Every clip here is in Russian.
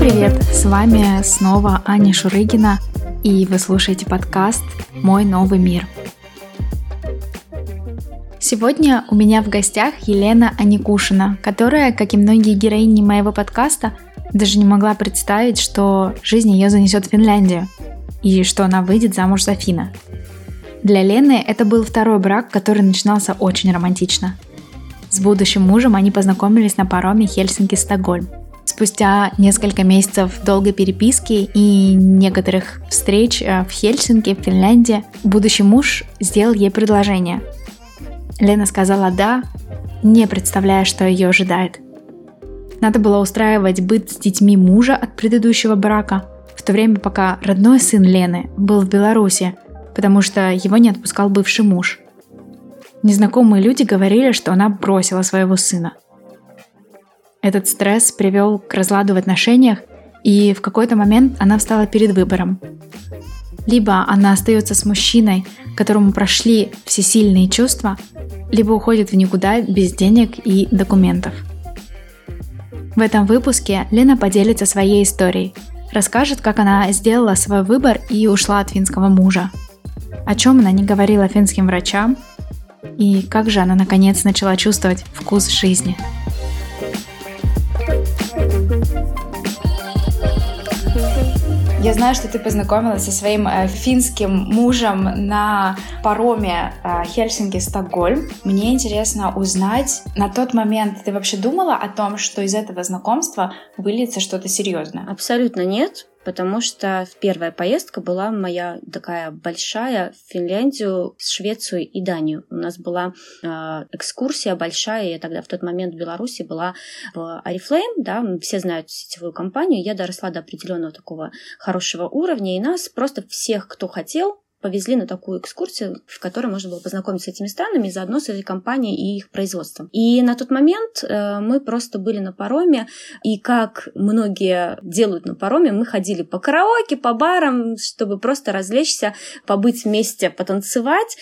привет! С вами снова Аня Шурыгина, и вы слушаете подкаст «Мой новый мир». Сегодня у меня в гостях Елена Аникушина, которая, как и многие героини моего подкаста, даже не могла представить, что жизнь ее занесет в Финляндию и что она выйдет замуж за Фина. Для Лены это был второй брак, который начинался очень романтично. С будущим мужем они познакомились на пароме Хельсинки-Стокгольм. Спустя несколько месяцев долгой переписки и некоторых встреч э, в Хельсинки, в Финляндии, будущий муж сделал ей предложение. Лена сказала «да», не представляя, что ее ожидает. Надо было устраивать быт с детьми мужа от предыдущего брака, в то время пока родной сын Лены был в Беларуси – потому что его не отпускал бывший муж. Незнакомые люди говорили, что она бросила своего сына. Этот стресс привел к разладу в отношениях, и в какой-то момент она встала перед выбором. Либо она остается с мужчиной, которому прошли все сильные чувства, либо уходит в никуда без денег и документов. В этом выпуске Лена поделится своей историей, расскажет, как она сделала свой выбор и ушла от финского мужа – о чем она не говорила финским врачам и как же она наконец начала чувствовать вкус жизни. Я знаю, что ты познакомилась со своим э, финским мужем на пароме э, Хельсинки-Стокгольм. Мне интересно узнать, на тот момент ты вообще думала о том, что из этого знакомства выльется что-то серьезное? Абсолютно нет потому что первая поездка была моя такая большая в Финляндию, Швецию и Данию. У нас была э, экскурсия большая, я тогда в тот момент в Беларуси была в Арифлейм, да, все знают сетевую компанию, я доросла до определенного такого хорошего уровня, и нас просто всех, кто хотел, повезли на такую экскурсию, в которой можно было познакомиться с этими странами, заодно с этой компанией и их производством. И на тот момент э, мы просто были на пароме, и как многие делают на пароме, мы ходили по караоке, по барам, чтобы просто развлечься, побыть вместе, потанцевать.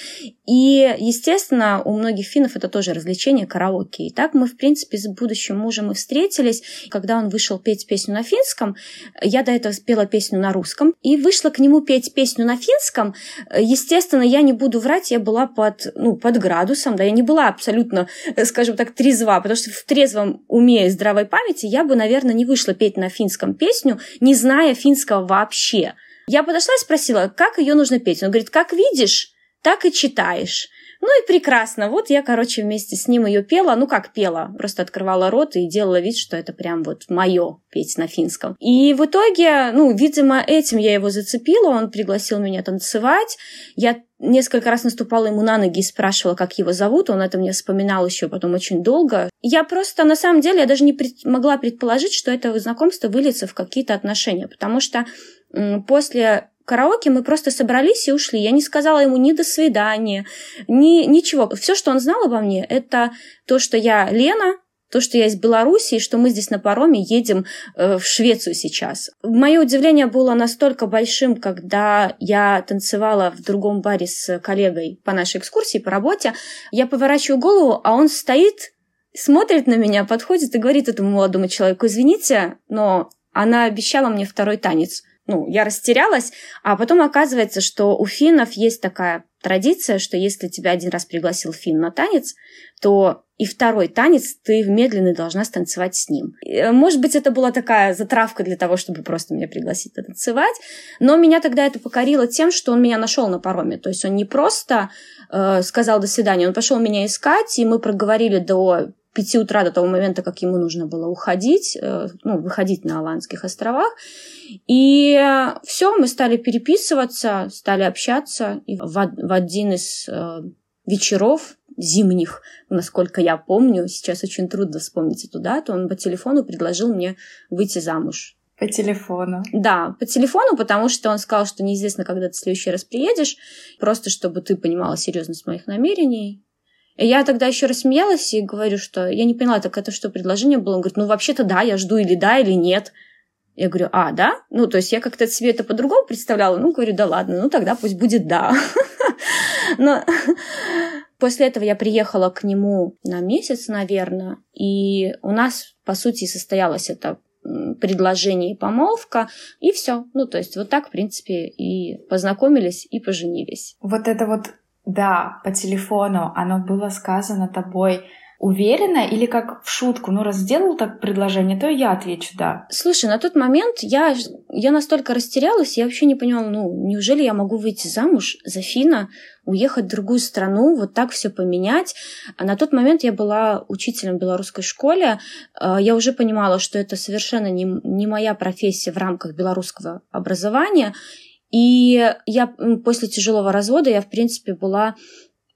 И, естественно, у многих финнов это тоже развлечение караоке. И так мы, в принципе, с будущим мужем и встретились. Когда он вышел петь песню на финском, я до этого спела песню на русском, и вышла к нему петь песню на финском, Естественно, я не буду врать, я была под, ну, под градусом, да, я не была абсолютно, э, скажем так, трезва, потому что в трезвом уме и здравой памяти я бы, наверное, не вышла петь на финском песню, не зная финского вообще. Я подошла и спросила, как ее нужно петь. Он говорит, как видишь, так и читаешь. Ну и прекрасно. Вот я, короче, вместе с ним ее пела. Ну как пела? Просто открывала рот и делала вид, что это прям вот мое петь на финском. И в итоге, ну, видимо, этим я его зацепила. Он пригласил меня танцевать. Я несколько раз наступала ему на ноги и спрашивала, как его зовут. Он это мне вспоминал еще потом очень долго. Я просто, на самом деле, я даже не пред... могла предположить, что это знакомство выльется в какие-то отношения. Потому что после караоке мы просто собрались и ушли. Я не сказала ему ни до свидания, ни ничего. Все, что он знал обо мне, это то, что я Лена, то, что я из Беларуси, что мы здесь на пароме едем э, в Швецию сейчас. Мое удивление было настолько большим, когда я танцевала в другом баре с коллегой по нашей экскурсии, по работе. Я поворачиваю голову, а он стоит, смотрит на меня, подходит и говорит этому молодому человеку, извините, но она обещала мне второй танец ну, я растерялась, а потом оказывается, что у финнов есть такая традиция, что если тебя один раз пригласил фин на танец, то и второй танец ты медленный должна станцевать с ним. Э, может быть, это была такая затравка для того, чтобы просто меня пригласить танцевать, но меня тогда это покорило тем, что он меня нашел на пароме. То есть он не просто э, сказал до свидания, он пошел меня искать, и мы проговорили до пяти утра до того момента, как ему нужно было уходить, э, ну, выходить на Аландских островах. И все, мы стали переписываться, стали общаться. И в, в один из э, вечеров зимних, насколько я помню, сейчас очень трудно вспомнить эту дату, он по телефону предложил мне выйти замуж. По телефону. Да, по телефону, потому что он сказал, что неизвестно, когда ты в следующий раз приедешь, просто чтобы ты понимала серьезность моих намерений. Я тогда еще рассмеялась и говорю, что я не поняла, так это что, предложение было? Он говорит, ну вообще-то да, я жду или да, или нет. Я говорю, а, да? Ну, то есть я как-то себе это по-другому представляла. Ну, говорю, да ладно, ну тогда пусть будет да. Но после этого я приехала к нему на месяц, наверное, и у нас, по сути, состоялось это предложение и помолвка, и все. Ну, то есть вот так, в принципе, и познакомились, и поженились. Вот это вот, да, по телефону, оно было сказано тобой уверенно или как в шутку? Ну, раз сделал так предложение, то я отвечу «да». Слушай, на тот момент я, я настолько растерялась, я вообще не понимала, ну, неужели я могу выйти замуж за Фина, уехать в другую страну, вот так все поменять. А на тот момент я была учителем в белорусской школе, а, я уже понимала, что это совершенно не, не моя профессия в рамках белорусского образования, и я после тяжелого развода, я, в принципе, была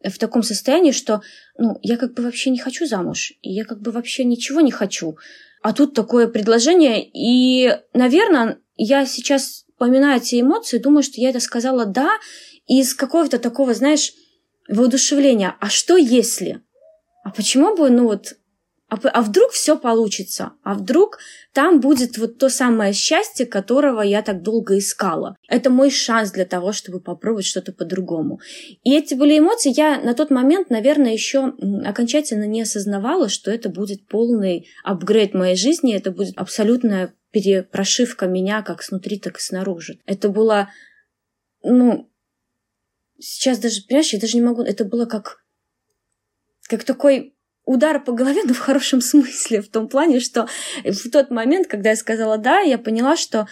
в таком состоянии, что ну, я как бы вообще не хочу замуж, и я как бы вообще ничего не хочу. А тут такое предложение, и, наверное, я сейчас вспоминаю эти эмоции, думаю, что я это сказала «да», из какого-то такого, знаешь, воодушевления. А что если? А почему бы, ну вот, а, а вдруг все получится? А вдруг там будет вот то самое счастье, которого я так долго искала? Это мой шанс для того, чтобы попробовать что-то по-другому. И эти были эмоции. Я на тот момент, наверное, еще окончательно не осознавала, что это будет полный апгрейд моей жизни, это будет абсолютная перепрошивка меня как снутри, так и снаружи. Это было, ну, сейчас даже, понимаешь, я даже не могу, это было как, как такой удар по голове, но в хорошем смысле, в том плане, что в тот момент, когда я сказала «да», я поняла, что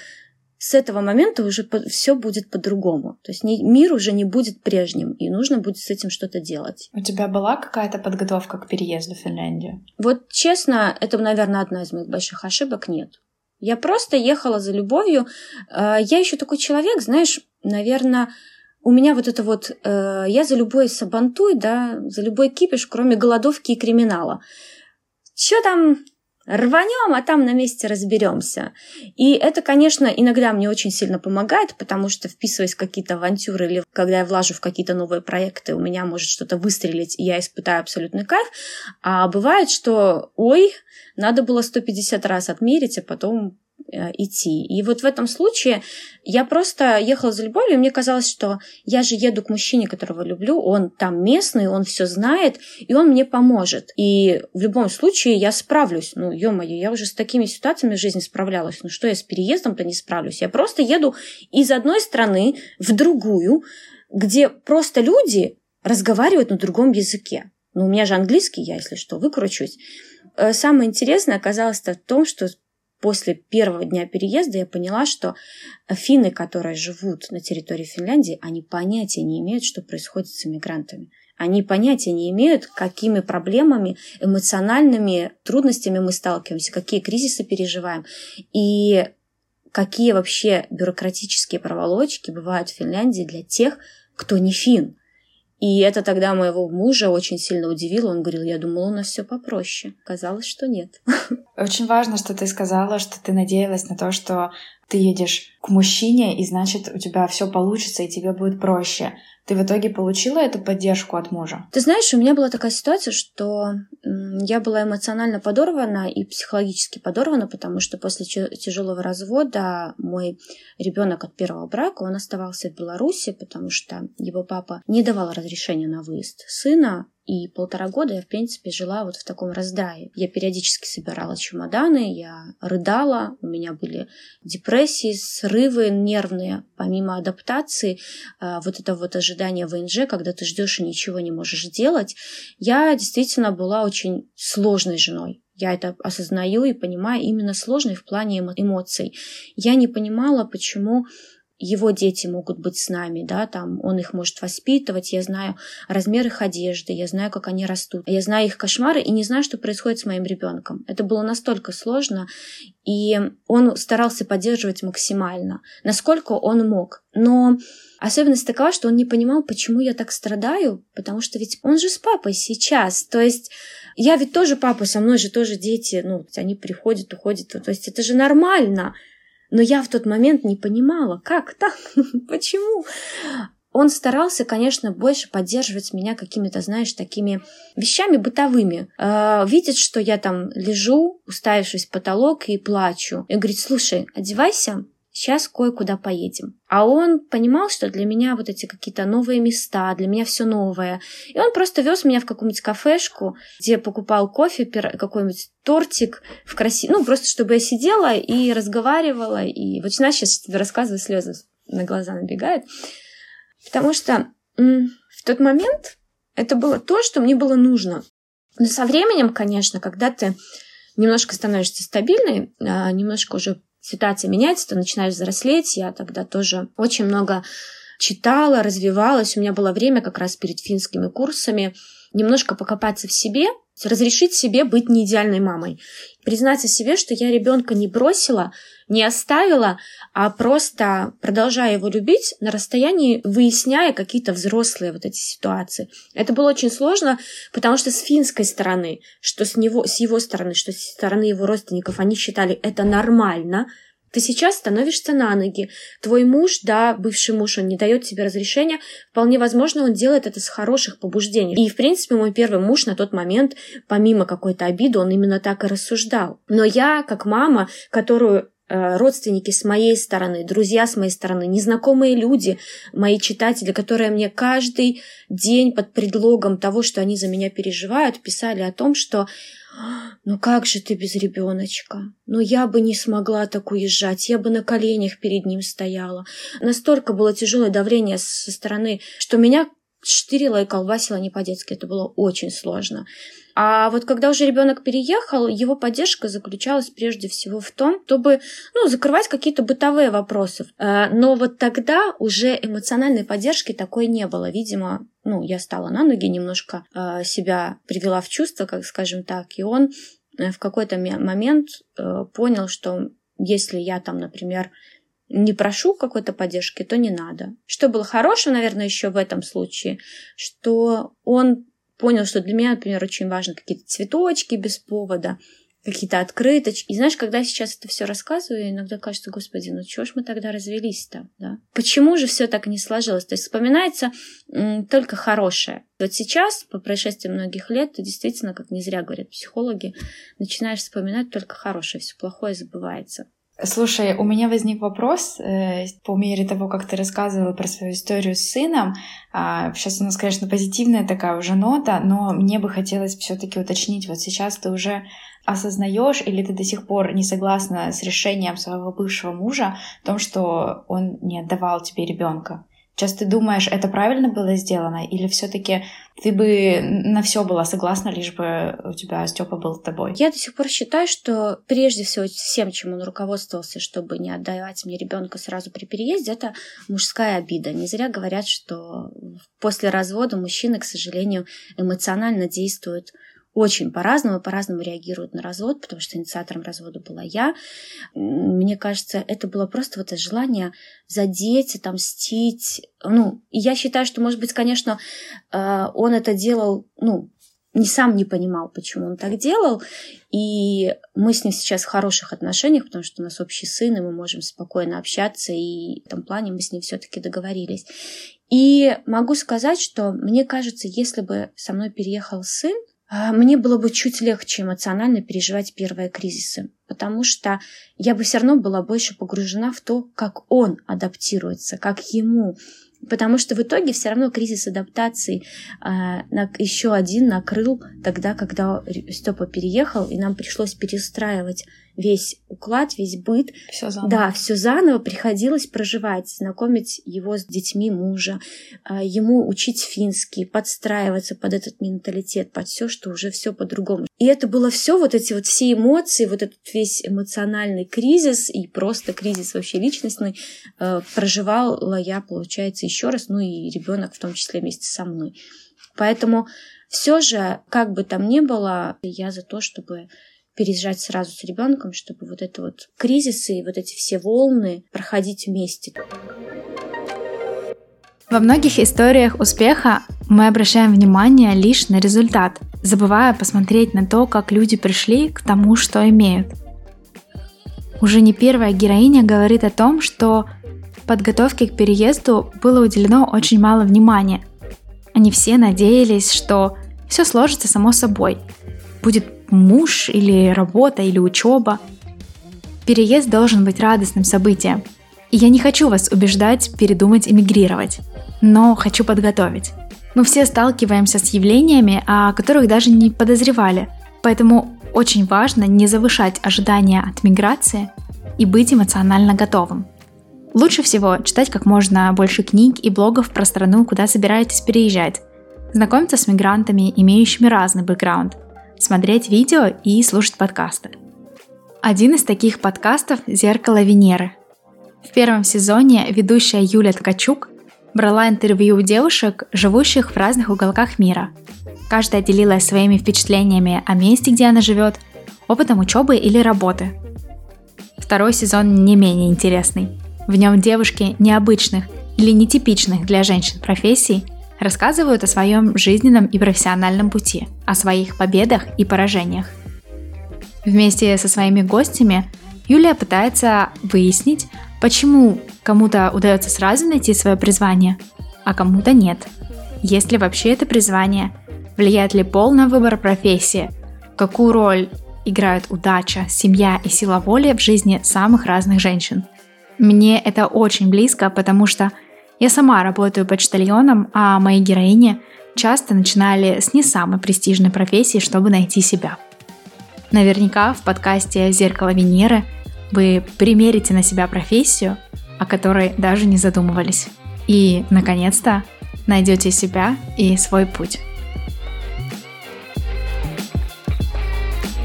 с этого момента уже все будет по-другому. То есть мир уже не будет прежним, и нужно будет с этим что-то делать. У тебя была какая-то подготовка к переезду в Финляндию? Вот честно, это, наверное, одна из моих больших ошибок. Нет. Я просто ехала за любовью. Э, я еще такой человек, знаешь, наверное, у меня вот это вот, э, я за любой сабантуй, да, за любой кипиш, кроме голодовки и криминала. Что там рванем, а там на месте разберемся. И это, конечно, иногда мне очень сильно помогает, потому что вписываясь в какие-то авантюры или когда я влажу в какие-то новые проекты, у меня может что-то выстрелить, и я испытаю абсолютный кайф. А бывает, что, ой, надо было 150 раз отмерить, а потом идти. И вот в этом случае я просто ехала за любовью, и мне казалось, что я же еду к мужчине, которого люблю, он там местный, он все знает, и он мне поможет. И в любом случае я справлюсь. Ну, ё-моё, я уже с такими ситуациями в жизни справлялась. Ну что я с переездом-то не справлюсь? Я просто еду из одной страны в другую, где просто люди разговаривают на другом языке. Ну, у меня же английский, я, если что, выкручусь. Э, самое интересное оказалось в том, что после первого дня переезда я поняла, что финны, которые живут на территории Финляндии, они понятия не имеют, что происходит с иммигрантами. Они понятия не имеют, какими проблемами, эмоциональными трудностями мы сталкиваемся, какие кризисы переживаем и какие вообще бюрократические проволочки бывают в Финляндии для тех, кто не фин. И это тогда моего мужа очень сильно удивило. Он говорил, я думала, у нас все попроще. Казалось, что нет. Очень важно, что ты сказала, что ты надеялась на то, что ты едешь к мужчине, и значит, у тебя все получится, и тебе будет проще. Ты в итоге получила эту поддержку от мужа? Ты знаешь, у меня была такая ситуация, что я была эмоционально подорвана и психологически подорвана, потому что после тяжелого развода мой ребенок от первого брака, он оставался в Беларуси, потому что его папа не давал разрешения на выезд сына и полтора года я, в принципе, жила вот в таком раздрае. Я периодически собирала чемоданы, я рыдала, у меня были депрессии, срывы нервные, помимо адаптации, а, вот это вот ожидание ВНЖ, когда ты ждешь и ничего не можешь делать. Я действительно была очень сложной женой. Я это осознаю и понимаю именно сложной в плане эмоций. Я не понимала, почему его дети могут быть с нами, да, там он их может воспитывать, я знаю размер их одежды, я знаю, как они растут, я знаю их кошмары и не знаю, что происходит с моим ребенком. Это было настолько сложно, и он старался поддерживать максимально, насколько он мог. Но особенность такова, что он не понимал, почему я так страдаю, потому что ведь он же с папой сейчас, то есть я ведь тоже папа, со мной же тоже дети, ну, они приходят, уходят, то есть это же нормально. Но я в тот момент не понимала, как так, почему. Он старался, конечно, больше поддерживать меня какими-то, знаешь, такими вещами бытовыми. Э, видит, что я там лежу, уставившись в потолок и плачу. И говорит, слушай, одевайся, сейчас кое-куда поедем. А он понимал, что для меня вот эти какие-то новые места, для меня все новое. И он просто вез меня в какую-нибудь кафешку, где покупал кофе, какой-нибудь тортик в красивом... Ну, просто чтобы я сидела и разговаривала. И вот знаешь, сейчас тебе рассказываю, слезы на глаза набегают. Потому что в тот момент это было то, что мне было нужно. Но со временем, конечно, когда ты немножко становишься стабильной, а, немножко уже ситуация меняется, ты начинаешь взрослеть. Я тогда тоже очень много читала, развивалась. У меня было время как раз перед финскими курсами немножко покопаться в себе, разрешить себе быть не идеальной мамой. Признаться себе, что я ребенка не бросила, не оставила, а просто продолжая его любить на расстоянии, выясняя какие-то взрослые вот эти ситуации. Это было очень сложно, потому что с финской стороны, что с, него, с его стороны, что с стороны его родственников, они считали это нормально – ты сейчас становишься на ноги. Твой муж, да, бывший муж, он не дает тебе разрешения. Вполне возможно, он делает это с хороших побуждений. И, в принципе, мой первый муж на тот момент, помимо какой-то обиды, он именно так и рассуждал. Но я, как мама, которую э, родственники с моей стороны, друзья с моей стороны, незнакомые люди, мои читатели, которые мне каждый день под предлогом того, что они за меня переживают, писали о том, что ну как же ты без ребеночка? Ну я бы не смогла так уезжать, я бы на коленях перед ним стояла. Настолько было тяжелое давление со стороны, что меня штырило и колбасило не по-детски. Это было очень сложно. А вот когда уже ребенок переехал, его поддержка заключалась прежде всего в том, чтобы ну, закрывать какие-то бытовые вопросы. Э, но вот тогда уже эмоциональной поддержки такой не было. Видимо, ну, я стала на ноги, немножко э, себя привела в чувство, как скажем так, и он э, в какой-то момент понял, что если я там, например, не прошу какой-то поддержки, то не надо. Что было хорошего, наверное, еще в этом случае, что он понял, что для меня, например, очень важны какие-то цветочки без повода, какие-то открыточки. И знаешь, когда сейчас это все рассказываю, иногда кажется, господи, ну чего ж мы тогда развелись-то, да? Почему же все так не сложилось? То есть вспоминается м, только хорошее. Вот сейчас, по прошествии многих лет, ты действительно, как не зря говорят психологи, начинаешь вспоминать только хорошее, все плохое забывается. Слушай, у меня возник вопрос э, по мере того, как ты рассказывала про свою историю с сыном. А, сейчас у нас, конечно, позитивная такая уже нота, но мне бы хотелось все-таки уточнить, вот сейчас ты уже осознаешь или ты до сих пор не согласна с решением своего бывшего мужа в том, что он не отдавал тебе ребенка? Сейчас ты думаешь, это правильно было сделано, или все-таки ты бы на все была согласна, лишь бы у тебя Степа был с тобой? Я до сих пор считаю, что прежде всего всем, чем он руководствовался, чтобы не отдавать мне ребенка сразу при переезде, это мужская обида. Не зря говорят, что после развода мужчины, к сожалению, эмоционально действуют очень по-разному, по-разному реагируют на развод, потому что инициатором развода была я. Мне кажется, это было просто вот это желание задеть, отомстить. Ну, я считаю, что, может быть, конечно, э, он это делал, ну, не сам не понимал, почему он так делал. И мы с ним сейчас в хороших отношениях, потому что у нас общий сын, и мы можем спокойно общаться, и в этом плане мы с ним все-таки договорились. И могу сказать, что мне кажется, если бы со мной переехал сын, мне было бы чуть легче эмоционально переживать первые кризисы, потому что я бы все равно была больше погружена в то, как он адаптируется, как ему. Потому что в итоге все равно кризис адаптации э, на, еще один накрыл тогда, когда Степа переехал, и нам пришлось перестраивать весь уклад, весь быт. Все заново. Да, все заново приходилось проживать, знакомить его с детьми мужа, э, ему учить финский, подстраиваться под этот менталитет, под все, что уже все по-другому. И это было все, вот эти вот все эмоции, вот этот весь эмоциональный кризис и просто кризис вообще личностный э, проживала я, получается, еще раз, ну и ребенок в том числе вместе со мной. Поэтому все же, как бы там ни было, я за то, чтобы переезжать сразу с ребенком, чтобы вот это вот кризисы и вот эти все волны проходить вместе. Во многих историях успеха мы обращаем внимание лишь на результат, забывая посмотреть на то, как люди пришли к тому, что имеют. Уже не первая героиня говорит о том, что подготовке к переезду было уделено очень мало внимания. Они все надеялись, что все сложится само собой. Будет муж или работа или учеба. Переезд должен быть радостным событием. И я не хочу вас убеждать передумать эмигрировать, но хочу подготовить. Мы все сталкиваемся с явлениями, о которых даже не подозревали, поэтому очень важно не завышать ожидания от миграции и быть эмоционально готовым. Лучше всего читать как можно больше книг и блогов про страну, куда собираетесь переезжать, знакомиться с мигрантами, имеющими разный бэкграунд, смотреть видео и слушать подкасты. Один из таких подкастов «Зеркало Венеры». В первом сезоне ведущая Юля Ткачук брала интервью у девушек, живущих в разных уголках мира. Каждая делилась своими впечатлениями о месте, где она живет, опытом учебы или работы. Второй сезон не менее интересный. В нем девушки необычных или нетипичных для женщин профессий рассказывают о своем жизненном и профессиональном пути, о своих победах и поражениях. Вместе со своими гостями Юлия пытается выяснить, почему кому-то удается сразу найти свое призвание, а кому-то нет. Есть ли вообще это призвание? Влияет ли пол на выбор профессии? Какую роль играют удача, семья и сила воли в жизни самых разных женщин – мне это очень близко, потому что я сама работаю почтальоном, а мои героини часто начинали с не самой престижной профессии, чтобы найти себя. Наверняка в подкасте «Зеркало Венеры» вы примерите на себя профессию, о которой даже не задумывались. И, наконец-то, найдете себя и свой путь.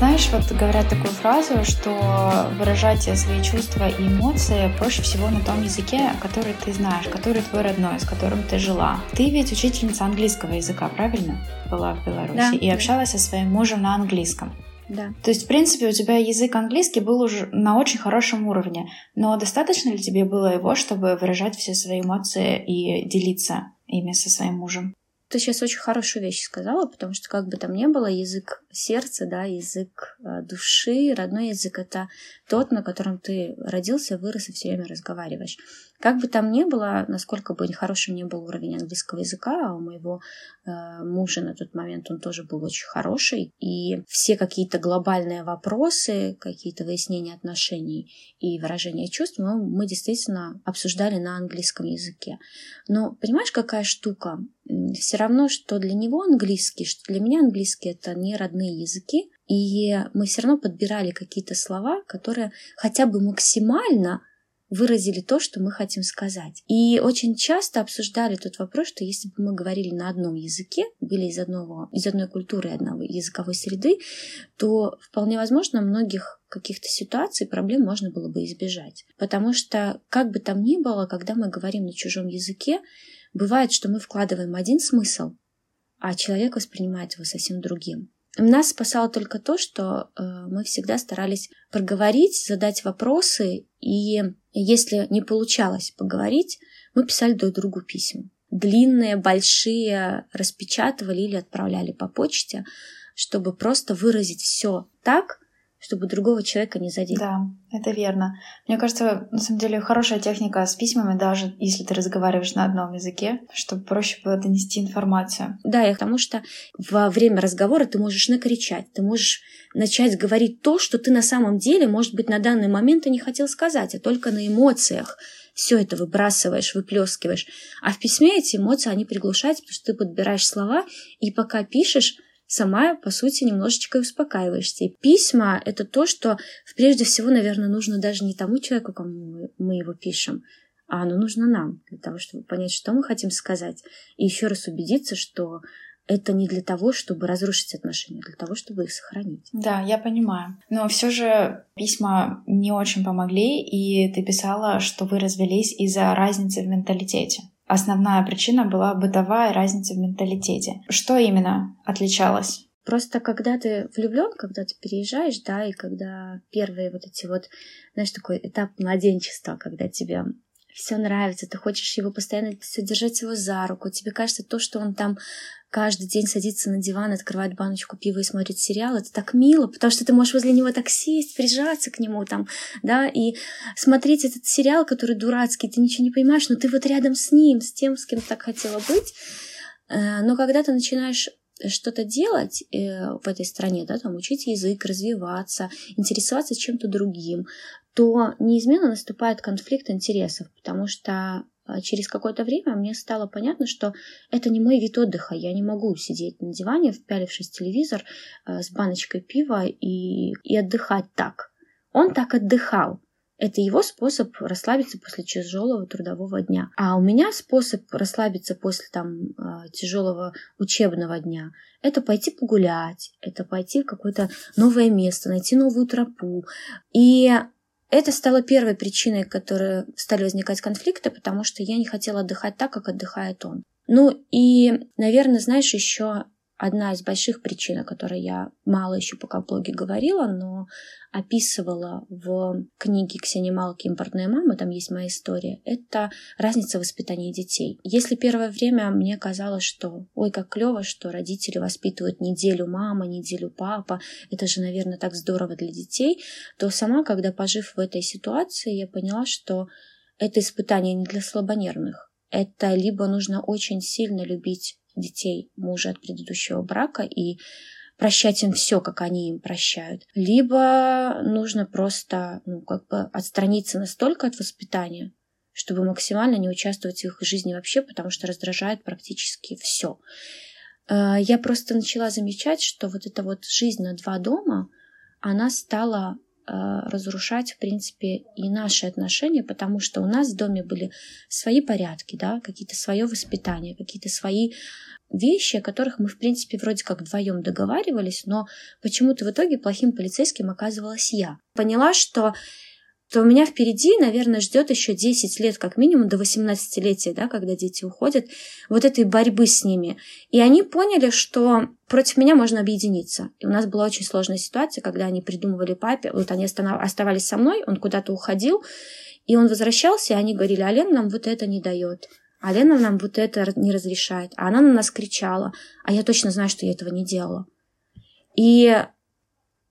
Знаешь, вот говорят такую фразу, что выражать свои чувства и эмоции проще всего на том языке, который ты знаешь, который твой родной, с которым ты жила. Ты ведь учительница английского языка, правильно? Была в Беларуси да. и общалась со своим мужем на английском. Да. То есть, в принципе, у тебя язык английский был уже на очень хорошем уровне. Но достаточно ли тебе было его, чтобы выражать все свои эмоции и делиться ими со своим мужем? Ты сейчас очень хорошую вещь сказала, потому что как бы там ни было, язык сердца, да, язык э, души, родной язык — это тот, на котором ты родился, вырос и все время разговариваешь. Как бы там ни было, насколько бы хорошим не был уровень английского языка, а у моего э, мужа на тот момент он тоже был очень хороший, и все какие-то глобальные вопросы, какие-то выяснения отношений и выражения чувств мы, мы действительно обсуждали на английском языке. Но понимаешь, какая штука? Все равно, что для него английский, что для меня английский это не родные языки, и мы все равно подбирали какие-то слова, которые хотя бы максимально выразили то, что мы хотим сказать. И очень часто обсуждали тот вопрос, что если бы мы говорили на одном языке, были из, одного, из одной культуры, одной языковой среды, то вполне возможно многих каких-то ситуаций, проблем можно было бы избежать. Потому что, как бы там ни было, когда мы говорим на чужом языке, бывает, что мы вкладываем один смысл, а человек воспринимает его совсем другим. Нас спасало только то, что э, мы всегда старались проговорить, задать вопросы, и если не получалось поговорить, мы писали друг другу письма. Длинные, большие, распечатывали или отправляли по почте, чтобы просто выразить все так, чтобы другого человека не задеть. Да, это верно. Мне кажется, на самом деле хорошая техника с письмами, даже если ты разговариваешь на одном языке, чтобы проще было донести информацию. Да, и потому что во время разговора ты можешь накричать, ты можешь начать говорить то, что ты на самом деле, может быть, на данный момент и не хотел сказать, а только на эмоциях все это выбрасываешь, выплескиваешь. А в письме эти эмоции, они приглушаются, потому что ты подбираешь слова, и пока пишешь, сама, по сути, немножечко успокаиваешься. И письма — это то, что прежде всего, наверное, нужно даже не тому человеку, кому мы его пишем, а оно нужно нам, для того, чтобы понять, что мы хотим сказать, и еще раз убедиться, что это не для того, чтобы разрушить отношения, а для того, чтобы их сохранить. Да, я понимаю. Но все же письма не очень помогли, и ты писала, что вы развелись из-за разницы в менталитете. Основная причина была бытовая разница в менталитете. Что именно отличалось? Просто когда ты влюблен, когда ты переезжаешь, да, и когда первые вот эти вот, знаешь, такой этап младенчества, когда тебе все нравится, ты хочешь его постоянно содержать его за руку, тебе кажется то, что он там каждый день садится на диван, открывает баночку пива и смотрит сериал, это так мило, потому что ты можешь возле него так сесть, прижаться к нему там, да, и смотреть этот сериал, который дурацкий, ты ничего не понимаешь, но ты вот рядом с ним, с тем, с кем так хотела быть. Э, но когда ты начинаешь что-то делать э, в этой стране, да, там учить язык, развиваться, интересоваться чем-то другим, то неизменно наступает конфликт интересов, потому что через какое-то время мне стало понятно, что это не мой вид отдыха. Я не могу сидеть на диване, впялившись в телевизор а, с баночкой пива и, и отдыхать так. Он так отдыхал. Это его способ расслабиться после тяжелого трудового дня. А у меня способ расслабиться после там а, тяжелого учебного дня – это пойти погулять, это пойти в какое-то новое место, найти новую тропу. И это стало первой причиной, которой стали возникать конфликты, потому что я не хотела отдыхать так, как отдыхает он. Ну и, наверное, знаешь, еще одна из больших причин, о которой я мало еще пока в блоге говорила, но описывала в книге Ксении Малки «Импортная мама», там есть моя история, это разница в воспитании детей. Если первое время мне казалось, что ой, как клево, что родители воспитывают неделю мама, неделю папа, это же, наверное, так здорово для детей, то сама, когда пожив в этой ситуации, я поняла, что это испытание не для слабонервных. Это либо нужно очень сильно любить детей мужа от предыдущего брака и прощать им все, как они им прощают. Либо нужно просто, ну, как бы отстраниться настолько от воспитания, чтобы максимально не участвовать в их жизни вообще, потому что раздражает практически все. Э, я просто начала замечать, что вот эта вот жизнь на два дома, она стала разрушать, в принципе, и наши отношения, потому что у нас в доме были свои порядки, да, какие-то свое воспитание, какие-то свои вещи, о которых мы, в принципе, вроде как вдвоем договаривались, но почему-то в итоге плохим полицейским оказывалась я. Поняла, что то у меня впереди, наверное, ждет еще 10 лет, как минимум, до 18-летия, да, когда дети уходят, вот этой борьбы с ними. И они поняли, что против меня можно объединиться. И у нас была очень сложная ситуация, когда они придумывали папе, вот они оставались со мной, он куда-то уходил, и он возвращался, и они говорили, а Лен нам вот это не дает. А нам вот это не разрешает. А она на нас кричала. А я точно знаю, что я этого не делала. И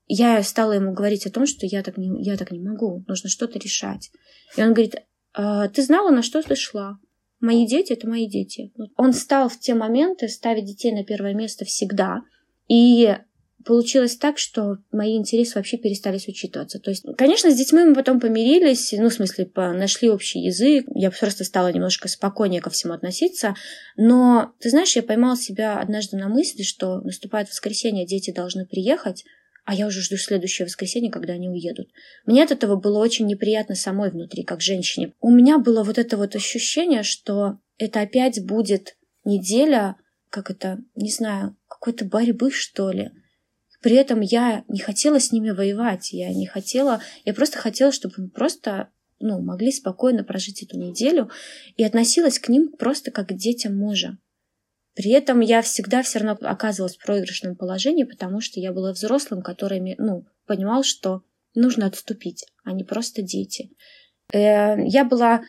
я стала ему говорить о том, что я так не, я так не могу. Нужно что-то решать. И он говорит, «А, ты знала, на что ты шла? Мои дети — это мои дети. Он стал в те моменты ставить детей на первое место всегда. И получилось так, что мои интересы вообще перестались учитываться. То есть, конечно, с детьми мы потом помирились, ну, в смысле, нашли общий язык, я просто стала немножко спокойнее ко всему относиться, но, ты знаешь, я поймала себя однажды на мысли, что наступает воскресенье, дети должны приехать, а я уже жду следующее воскресенье, когда они уедут. Мне от этого было очень неприятно самой внутри, как женщине. У меня было вот это вот ощущение, что это опять будет неделя, как это, не знаю, какой-то борьбы, что ли. При этом я не хотела с ними воевать, я не хотела, я просто хотела, чтобы мы просто ну, могли спокойно прожить эту неделю и относилась к ним просто как к детям мужа. При этом я всегда все равно оказывалась в проигрышном положении, потому что я была взрослым, который ну, понимал, что нужно отступить, а не просто дети. Э, я была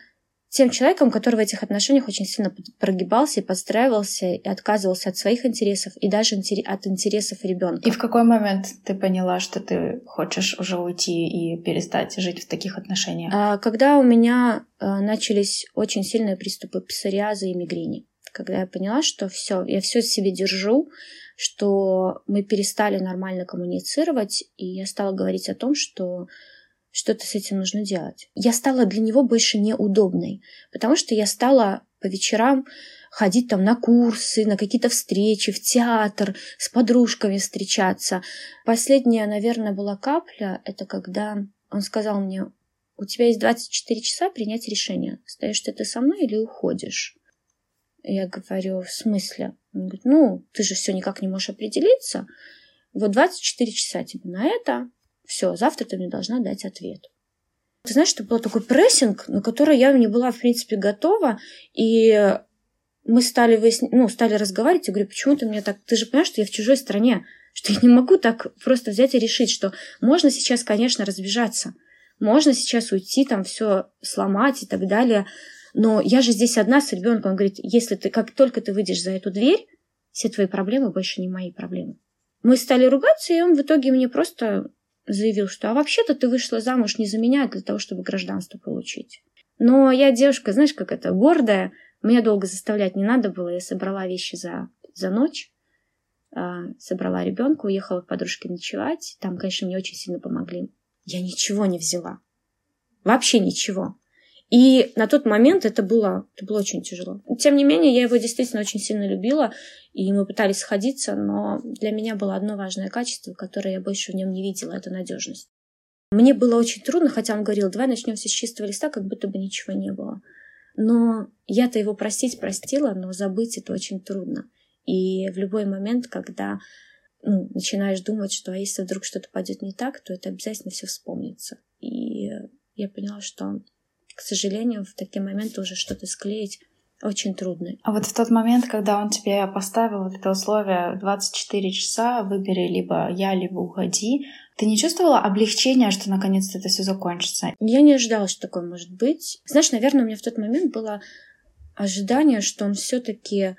тем человеком, который в этих отношениях очень сильно прогибался и подстраивался и отказывался от своих интересов и даже от интересов ребенка. И в какой момент ты поняла, что ты хочешь уже уйти и перестать жить в таких отношениях? А, когда у меня а, начались очень сильные приступы псориаза и мигрени. Когда я поняла, что все, я все себе держу, что мы перестали нормально коммуницировать, и я стала говорить о том, что что-то с этим нужно делать. Я стала для него больше неудобной, потому что я стала по вечерам ходить там на курсы, на какие-то встречи, в театр, с подружками встречаться. Последняя, наверное, была капля, это когда он сказал мне, у тебя есть 24 часа принять решение, остаешься ты со мной или уходишь. Я говорю, в смысле? Он говорит, ну, ты же все никак не можешь определиться. Вот 24 часа тебе на это, все, завтра ты мне должна дать ответ. Ты знаешь, это был такой прессинг, на который я не была, в принципе, готова. И мы стали, выясня... ну, стали разговаривать. Я говорю, почему ты мне так... Ты же понимаешь, что я в чужой стране, что я не могу так просто взять и решить, что можно сейчас, конечно, разбежаться. Можно сейчас уйти, там все сломать и так далее. Но я же здесь одна с ребенком. Он говорит, если ты, как только ты выйдешь за эту дверь, все твои проблемы больше не мои проблемы. Мы стали ругаться, и он в итоге мне просто заявил, что а вообще-то ты вышла замуж не за меня, а для того, чтобы гражданство получить. Но я девушка, знаешь, как это, гордая. Меня долго заставлять не надо было. Я собрала вещи за, за ночь, э, собрала ребенка, уехала к подружке ночевать. Там, конечно, мне очень сильно помогли. Я ничего не взяла. Вообще ничего. И на тот момент это было, это было очень тяжело. Тем не менее, я его действительно очень сильно любила, и мы пытались сходиться, но для меня было одно важное качество, которое я больше в нем не видела, это надежность. Мне было очень трудно, хотя он говорил, давай начнем все с чистого листа, как будто бы ничего не было. Но я-то его простить простила, но забыть это очень трудно. И в любой момент, когда ну, начинаешь думать, что а если вдруг что-то пойдет не так, то это обязательно все вспомнится. И я поняла, что, к сожалению, в такие моменты уже что-то склеить очень трудно. А вот в тот момент, когда он тебе поставил вот это условие 24 часа, выбери либо я, либо уходи, ты не чувствовала облегчения, что наконец-то это все закончится? Я не ожидала, что такое может быть. Знаешь, наверное, у меня в тот момент было ожидание, что он все-таки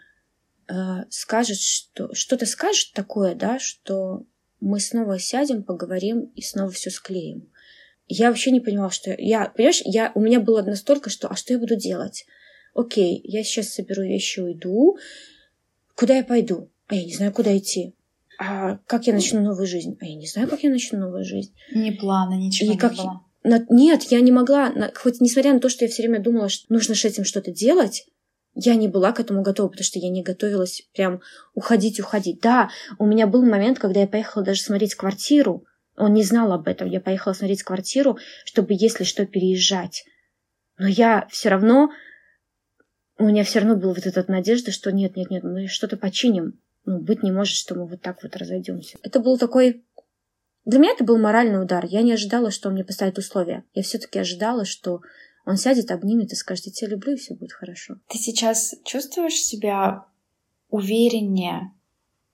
э, скажет, что что-то скажет такое, да, что мы снова сядем, поговорим и снова все склеим. Я вообще не понимала, что я, понимаешь, я у меня было настолько, что, а что я буду делать? Окей, я сейчас соберу вещи, уйду. Куда я пойду? А я не знаю, куда идти а как я начну новую жизнь? А я не знаю, как я начну новую жизнь. Ни плана, ничего и не как... было. Нет, я не могла, хоть несмотря на то, что я все время думала, что нужно с этим что-то делать, я не была к этому готова, потому что я не готовилась прям уходить, уходить. Да, у меня был момент, когда я поехала даже смотреть квартиру. Он не знал об этом. Я поехала смотреть квартиру, чтобы, если что, переезжать. Но я все равно... У меня все равно была вот эта надежда, что нет, нет, нет, мы что-то починим ну, быть не может, что мы вот так вот разойдемся. Это был такой... Для меня это был моральный удар. Я не ожидала, что он мне поставит условия. Я все-таки ожидала, что он сядет, обнимет и скажет, я тебя люблю, и все будет хорошо. Ты сейчас чувствуешь себя увереннее,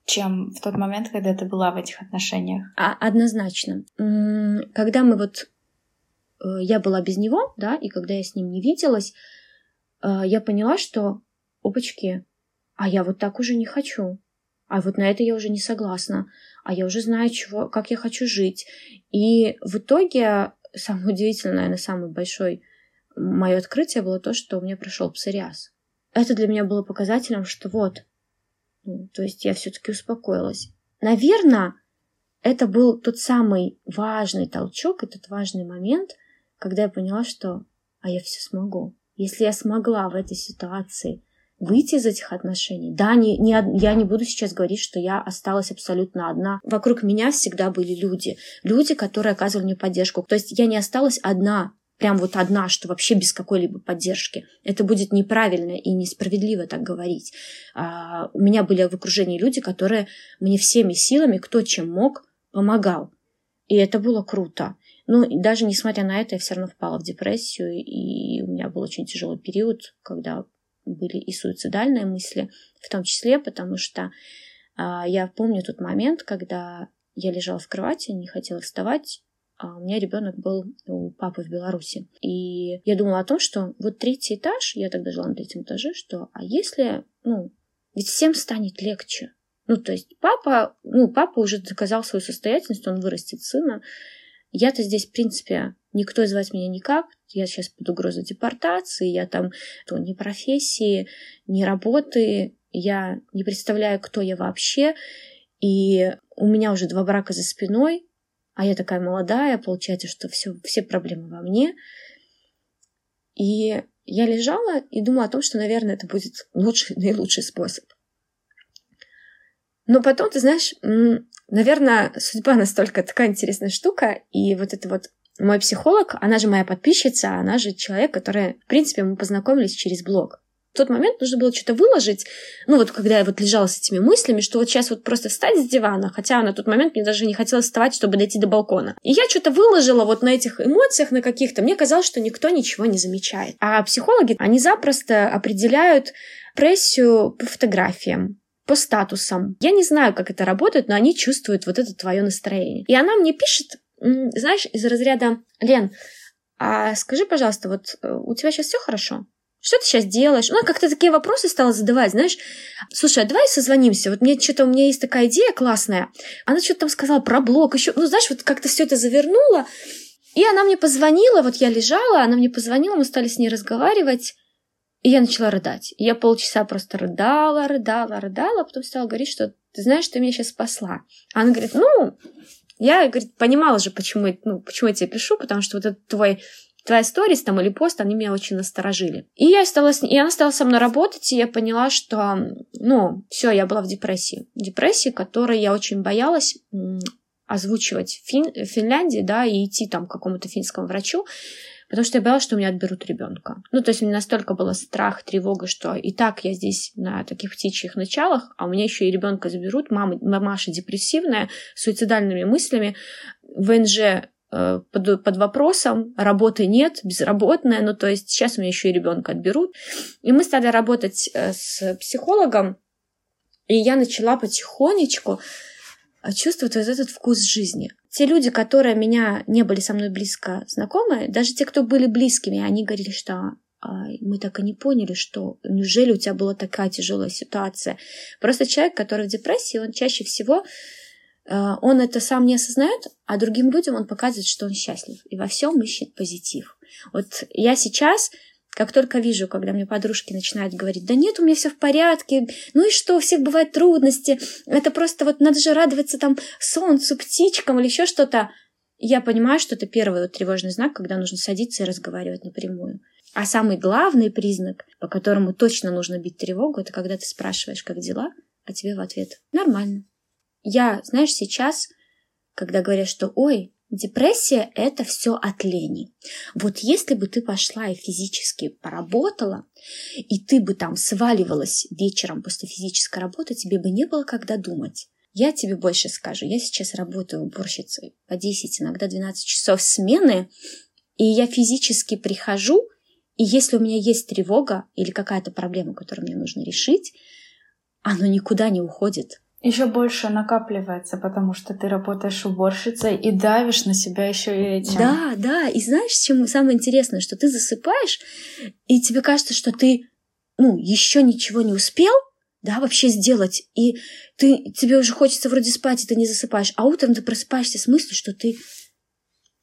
чем в тот момент, когда ты была в этих отношениях? А, однозначно. Когда мы вот... Э, я была без него, да, и когда я с ним не виделась, э, я поняла, что, опачки, а я вот так уже не хочу. А вот на это я уже не согласна. А я уже знаю, чего, как я хочу жить. И в итоге самое удивительное, наверное, самое большое мое открытие было то, что у меня прошел псориаз. Это для меня было показателем, что вот, то есть я все-таки успокоилась. Наверное, это был тот самый важный толчок, этот важный момент, когда я поняла, что а я все смогу. Если я смогла в этой ситуации выйти из этих отношений. Да, не, не, я не буду сейчас говорить, что я осталась абсолютно одна. Вокруг меня всегда были люди. Люди, которые оказывали мне поддержку. То есть я не осталась одна, прям вот одна, что вообще без какой-либо поддержки. Это будет неправильно и несправедливо так говорить. А, у меня были в окружении люди, которые мне всеми силами, кто чем мог, помогал. И это было круто. Ну, даже несмотря на это, я все равно впала в депрессию, и у меня был очень тяжелый период, когда были и суицидальные мысли, в том числе, потому что а, я помню тот момент, когда я лежала в кровати, не хотела вставать, а у меня ребенок был у папы в Беларуси. И я думала о том, что вот третий этаж, я тогда жила на третьем этаже, что а если, ну, ведь всем станет легче. Ну, то есть папа, ну, папа уже доказал свою состоятельность, он вырастет сына. Я-то здесь, в принципе, никто звать меня никак, я сейчас под угрозой депортации, я там то ни профессии, ни работы, я не представляю, кто я вообще, и у меня уже два брака за спиной, а я такая молодая, получается, что все, все проблемы во мне. И я лежала и думала о том, что, наверное, это будет лучший, наилучший способ. Но потом, ты знаешь, наверное, судьба настолько такая интересная штука, и вот это вот мой психолог, она же моя подписчица, она же человек, который, в принципе, мы познакомились через блог. В тот момент нужно было что-то выложить, ну вот когда я вот лежала с этими мыслями, что вот сейчас вот просто встать с дивана, хотя на тот момент мне даже не хотелось вставать, чтобы дойти до балкона. И я что-то выложила вот на этих эмоциях, на каких-то, мне казалось, что никто ничего не замечает. А психологи, они запросто определяют прессию по фотографиям, по статусам. Я не знаю, как это работает, но они чувствуют вот это твое настроение. И она мне пишет знаешь, из разряда, Лен, а скажи, пожалуйста, вот э, у тебя сейчас все хорошо? Что ты сейчас делаешь? Ну, как-то такие вопросы стала задавать, знаешь. Слушай, а давай созвонимся. Вот мне что-то, у меня есть такая идея классная. Она что-то там сказала про блог, еще, ну, знаешь, вот как-то все это завернула. И она мне позвонила, вот я лежала, она мне позвонила, мы стали с ней разговаривать. И я начала рыдать. Я полчаса просто рыдала, рыдала, рыдала, а потом стала говорить, что ты знаешь, ты меня сейчас спасла. А она говорит, ну, я, говорит, понимала же, почему, ну, почему я тебе пишу, потому что вот этот твой твоя сторис там или пост, они меня очень насторожили. И я стала, и она стала со мной работать, и я поняла, что, ну, все, я была в депрессии. Депрессии, которой я очень боялась озвучивать в Фин... Финляндии, да, и идти там к какому-то финскому врачу, потому что я боялась, что у меня отберут ребенка. Ну, то есть у меня настолько было страх, тревога, что и так я здесь на таких птичьих началах, а у меня еще и ребенка заберут, мама, мамаша депрессивная, с суицидальными мыслями, ВНЖ под, под вопросом, работы нет, безработная, ну то есть сейчас у меня еще и ребенка отберут. И мы стали работать э, с психологом, и я начала потихонечку а, чувствовать вот этот вкус жизни. Те люди, которые меня не были со мной близко знакомы, даже те, кто были близкими, они говорили, что а, мы так и не поняли, что неужели у тебя была такая тяжелая ситуация. Просто человек, который в депрессии, он чаще всего он это сам не осознает, а другим людям он показывает, что он счастлив и во всем ищет позитив. Вот я сейчас как только вижу, когда мне подружки начинают говорить, да нет, у меня все в порядке, ну и что, у всех бывают трудности, это просто вот надо же радоваться там солнцу, птичкам или еще что-то, я понимаю, что это первый вот тревожный знак, когда нужно садиться и разговаривать напрямую. А самый главный признак, по которому точно нужно бить тревогу, это когда ты спрашиваешь, как дела, а тебе в ответ «нормально». Я, знаешь, сейчас, когда говорят, что «ой, Депрессия – это все от лени. Вот если бы ты пошла и физически поработала, и ты бы там сваливалась вечером после физической работы, тебе бы не было когда думать. Я тебе больше скажу. Я сейчас работаю уборщицей по 10, иногда 12 часов смены, и я физически прихожу, и если у меня есть тревога или какая-то проблема, которую мне нужно решить, оно никуда не уходит еще больше накапливается, потому что ты работаешь уборщицей и давишь на себя еще и этим. Да, да. И знаешь, чем самое интересное, что ты засыпаешь, и тебе кажется, что ты ну, еще ничего не успел, да, вообще сделать. И ты, тебе уже хочется вроде спать, и ты не засыпаешь. А утром ты просыпаешься с мыслью, что ты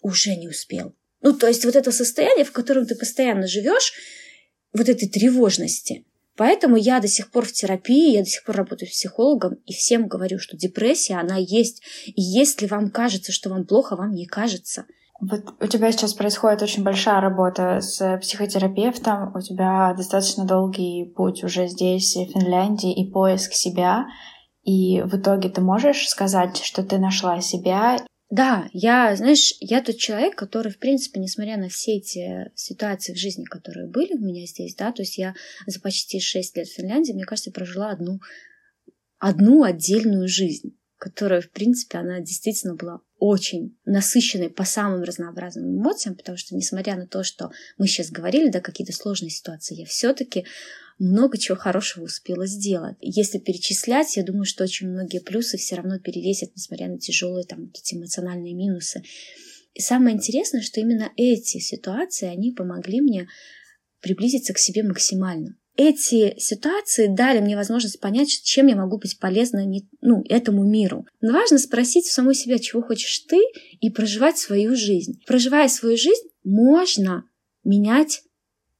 уже не успел. Ну, то есть вот это состояние, в котором ты постоянно живешь, вот этой тревожности – Поэтому я до сих пор в терапии, я до сих пор работаю психологом и всем говорю, что депрессия, она есть. И если вам кажется, что вам плохо, вам не кажется. Вот у тебя сейчас происходит очень большая работа с психотерапевтом, у тебя достаточно долгий путь уже здесь, в Финляндии, и поиск себя. И в итоге ты можешь сказать, что ты нашла себя да, я, знаешь, я тот человек, который, в принципе, несмотря на все эти ситуации в жизни, которые были у меня здесь, да, то есть я за почти шесть лет в Финляндии, мне кажется, прожила одну, одну отдельную жизнь, которая, в принципе, она действительно была очень насыщенной по самым разнообразным эмоциям, потому что, несмотря на то, что мы сейчас говорили, да, какие-то сложные ситуации, я все-таки много чего хорошего успела сделать. Если перечислять, я думаю, что очень многие плюсы все равно перевесят, несмотря на тяжелые там эти эмоциональные минусы. И самое интересное, что именно эти ситуации, они помогли мне приблизиться к себе максимально. Эти ситуации дали мне возможность понять, чем я могу быть полезна не, ну, этому миру. Но важно спросить у самой себя, чего хочешь ты, и проживать свою жизнь. Проживая свою жизнь, можно менять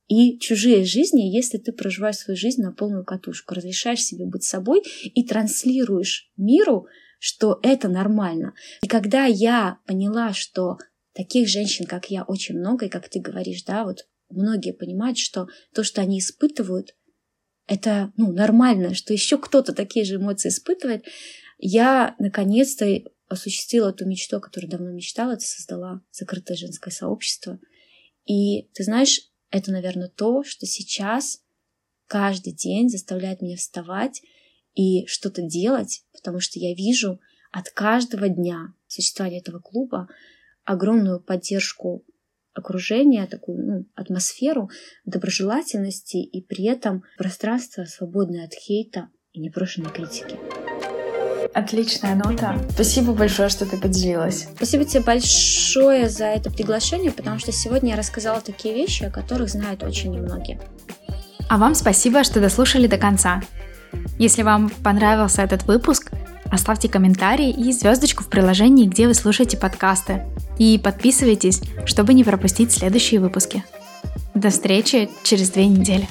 и чужие жизни, если ты проживаешь свою жизнь на полную катушку, разрешаешь себе быть собой и транслируешь миру, что это нормально. И когда я поняла, что таких женщин, как я, очень много, и как ты говоришь, да, вот многие понимают, что то, что они испытывают, это ну, нормально, что еще кто-то такие же эмоции испытывает, я наконец-то осуществила ту мечту, о которой давно мечтала, это создала закрытое женское сообщество. И ты знаешь, это, наверное, то, что сейчас каждый день заставляет меня вставать и что-то делать, потому что я вижу от каждого дня существования этого клуба огромную поддержку окружения, такую ну, атмосферу доброжелательности и при этом пространство, свободное от хейта и непрошенной критики. Отличная нота. Спасибо большое, что ты поделилась. Спасибо тебе большое за это приглашение, потому что сегодня я рассказала такие вещи, о которых знают очень немногие. А вам спасибо, что дослушали до конца. Если вам понравился этот выпуск, оставьте комментарий и звездочку в приложении, где вы слушаете подкасты. И подписывайтесь, чтобы не пропустить следующие выпуски. До встречи через две недели.